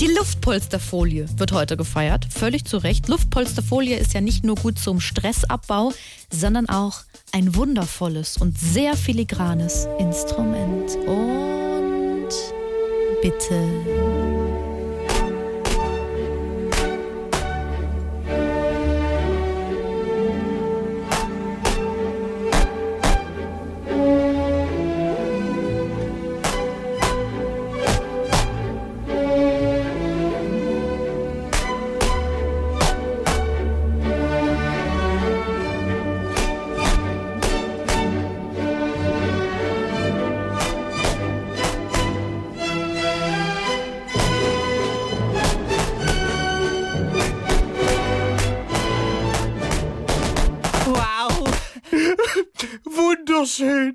Die Luftpolsterfolie wird heute gefeiert, völlig zu Recht. Luftpolsterfolie ist ja nicht nur gut zum Stressabbau, sondern auch ein wundervolles und sehr filigranes Instrument. Und bitte. Wunderschön.